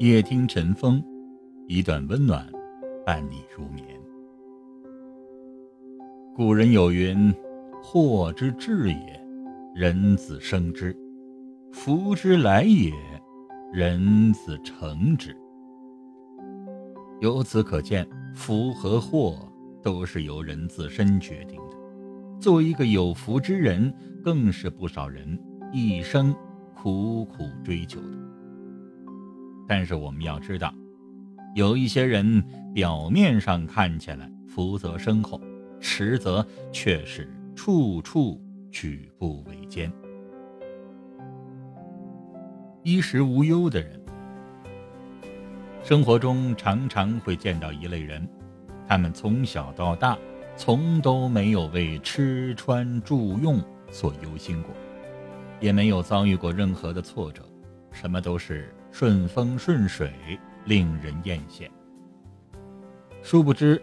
夜听晨风，一段温暖伴你入眠。古人有云：“祸之至也，人自生之；福之来也，人自成之。”由此可见，福和祸都是由人自身决定的。作为一个有福之人，更是不少人一生苦苦追求的。但是我们要知道，有一些人表面上看起来福泽深厚，实则却是处处举步维艰。衣食无忧的人，生活中常常会见到一类人，他们从小到大从都没有为吃穿住用所忧心过，也没有遭遇过任何的挫折，什么都是。顺风顺水，令人艳羡。殊不知，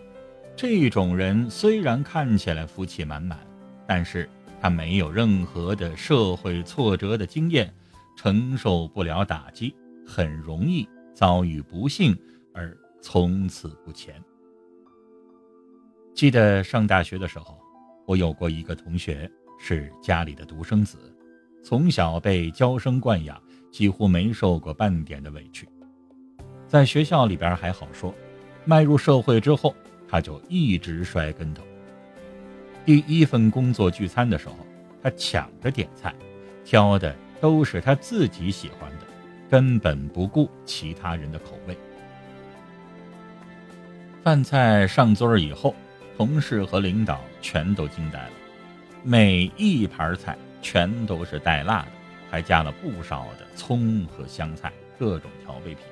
这种人虽然看起来福气满满，但是他没有任何的社会挫折的经验，承受不了打击，很容易遭遇不幸而从此不前。记得上大学的时候，我有过一个同学是家里的独生子，从小被娇生惯养。几乎没受过半点的委屈，在学校里边还好说，迈入社会之后，他就一直摔跟头。第一份工作聚餐的时候，他抢着点菜，挑的都是他自己喜欢的，根本不顾其他人的口味。饭菜上桌以后，同事和领导全都惊呆了，每一盘菜全都是带辣的。还加了不少的葱和香菜，各种调味品。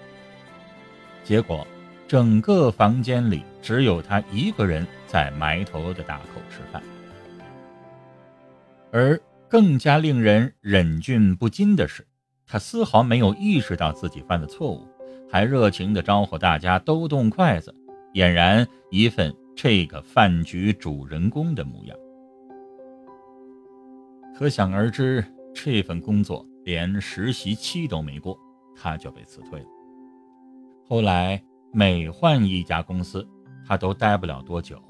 结果，整个房间里只有他一个人在埋头的大口吃饭。而更加令人忍俊不禁的是，他丝毫没有意识到自己犯的错误，还热情地招呼大家都动筷子，俨然一份这个饭局主人公的模样。可想而知。这份工作连实习期都没过，他就被辞退了。后来每换一家公司，他都待不了多久，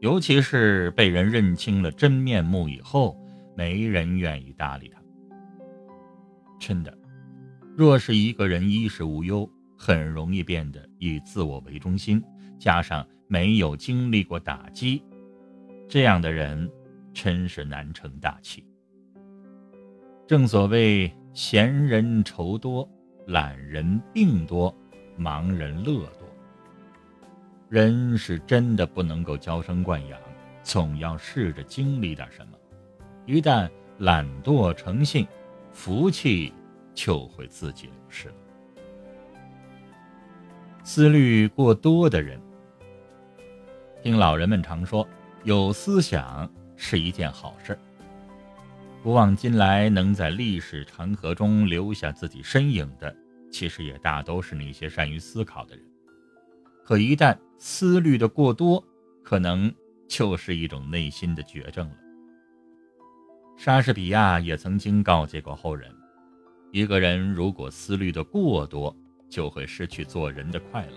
尤其是被人认清了真面目以后，没人愿意搭理他。真的，若是一个人衣食无忧，很容易变得以自我为中心，加上没有经历过打击，这样的人真是难成大器。正所谓闲人愁多，懒人病多，忙人乐多。人是真的不能够娇生惯养，总要试着经历点什么。一旦懒惰成性，福气就会自己流失了。思虑过多的人，听老人们常说，有思想是一件好事。古往今来，能在历史长河中留下自己身影的，其实也大都是那些善于思考的人。可一旦思虑的过多，可能就是一种内心的绝症了。莎士比亚也曾经告诫过后人：一个人如果思虑的过多，就会失去做人的快乐。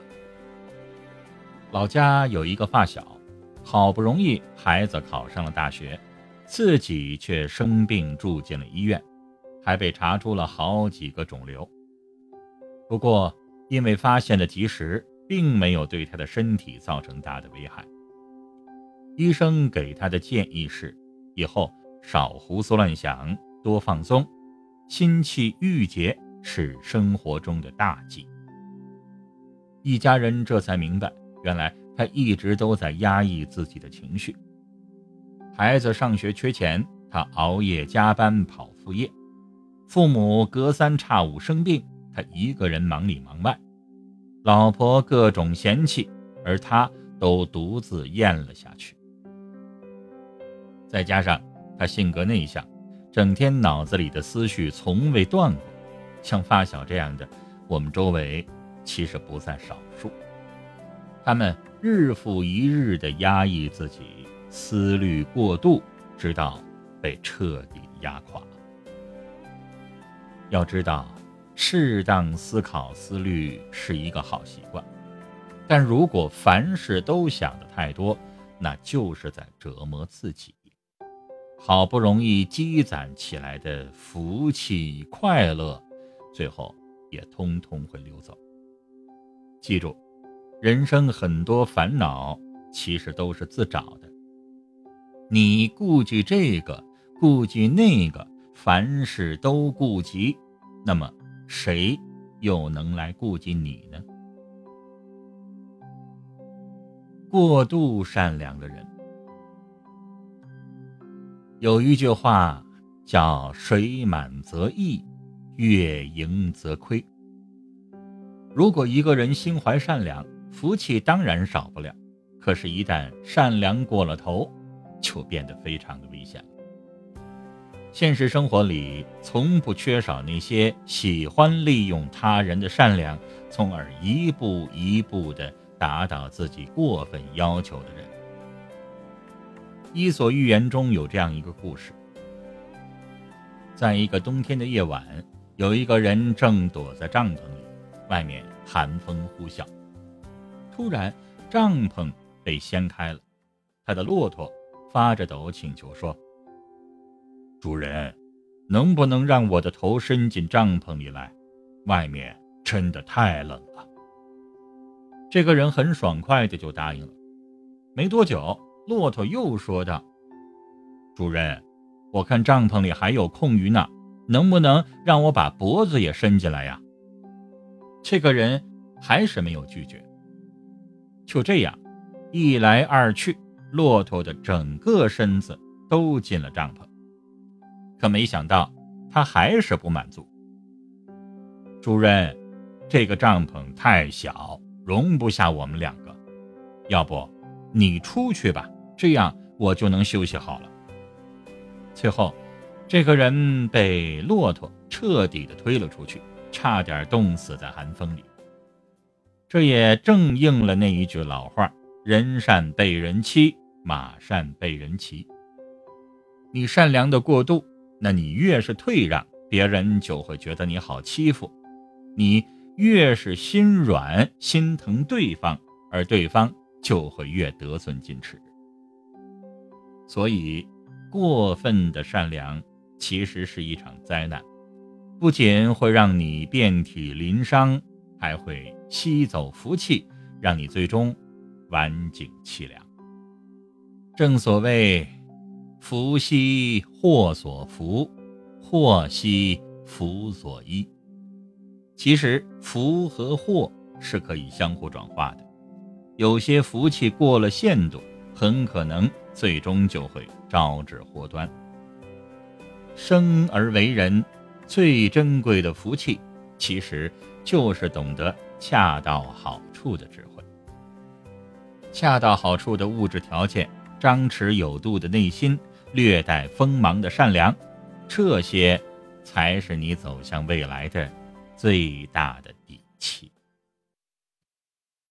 老家有一个发小，好不容易孩子考上了大学。自己却生病住进了医院，还被查出了好几个肿瘤。不过，因为发现的及时，并没有对他的身体造成大的危害。医生给他的建议是：以后少胡思乱想，多放松，心气郁结是生活中的大忌。一家人这才明白，原来他一直都在压抑自己的情绪。孩子上学缺钱，他熬夜加班跑副业；父母隔三差五生病，他一个人忙里忙外；老婆各种嫌弃，而他都独自咽了下去。再加上他性格内向，整天脑子里的思绪从未断过。像发小这样的，我们周围其实不在少数。他们日复一日地压抑自己。思虑过度，直到被彻底压垮。要知道，适当思考思虑是一个好习惯，但如果凡事都想的太多，那就是在折磨自己。好不容易积攒起来的福气、快乐，最后也通通会溜走。记住，人生很多烦恼其实都是自找的。你顾及这个，顾及那个，凡事都顾及，那么谁又能来顾及你呢？过度善良的人。有一句话叫“水满则溢，月盈则亏”。如果一个人心怀善良，福气当然少不了。可是，一旦善良过了头，就变得非常的危险了。现实生活里，从不缺少那些喜欢利用他人的善良，从而一步一步的达到自己过分要求的人。《伊索寓言》中有这样一个故事：在一个冬天的夜晚，有一个人正躲在帐篷里，外面寒风呼啸。突然，帐篷被掀开了，他的骆驼发着抖请求说：“主人，能不能让我的头伸进帐篷里来？外面真的太冷了。”这个人很爽快的就答应了。没多久。骆驼又说道：“主人，我看帐篷里还有空余呢，能不能让我把脖子也伸进来呀？”这个人还是没有拒绝。就这样，一来二去，骆驼的整个身子都进了帐篷。可没想到，他还是不满足。主任，这个帐篷太小，容不下我们两个，要不你出去吧。这样我就能休息好了。最后，这个人被骆驼彻底的推了出去，差点冻死在寒风里。这也正应了那一句老话：“人善被人欺，马善被人骑。”你善良的过度，那你越是退让，别人就会觉得你好欺负；你越是心软，心疼对方，而对方就会越得寸进尺。所以，过分的善良其实是一场灾难，不仅会让你遍体鳞伤，还会吸走福气，让你最终晚景凄凉。正所谓“福兮祸所伏，祸兮福所依”。其实，福和祸是可以相互转化的，有些福气过了限度。很可能最终就会招致祸端。生而为人，最珍贵的福气，其实就是懂得恰到好处的智慧。恰到好处的物质条件，张弛有度的内心，略带锋芒的善良，这些才是你走向未来的最大的底气。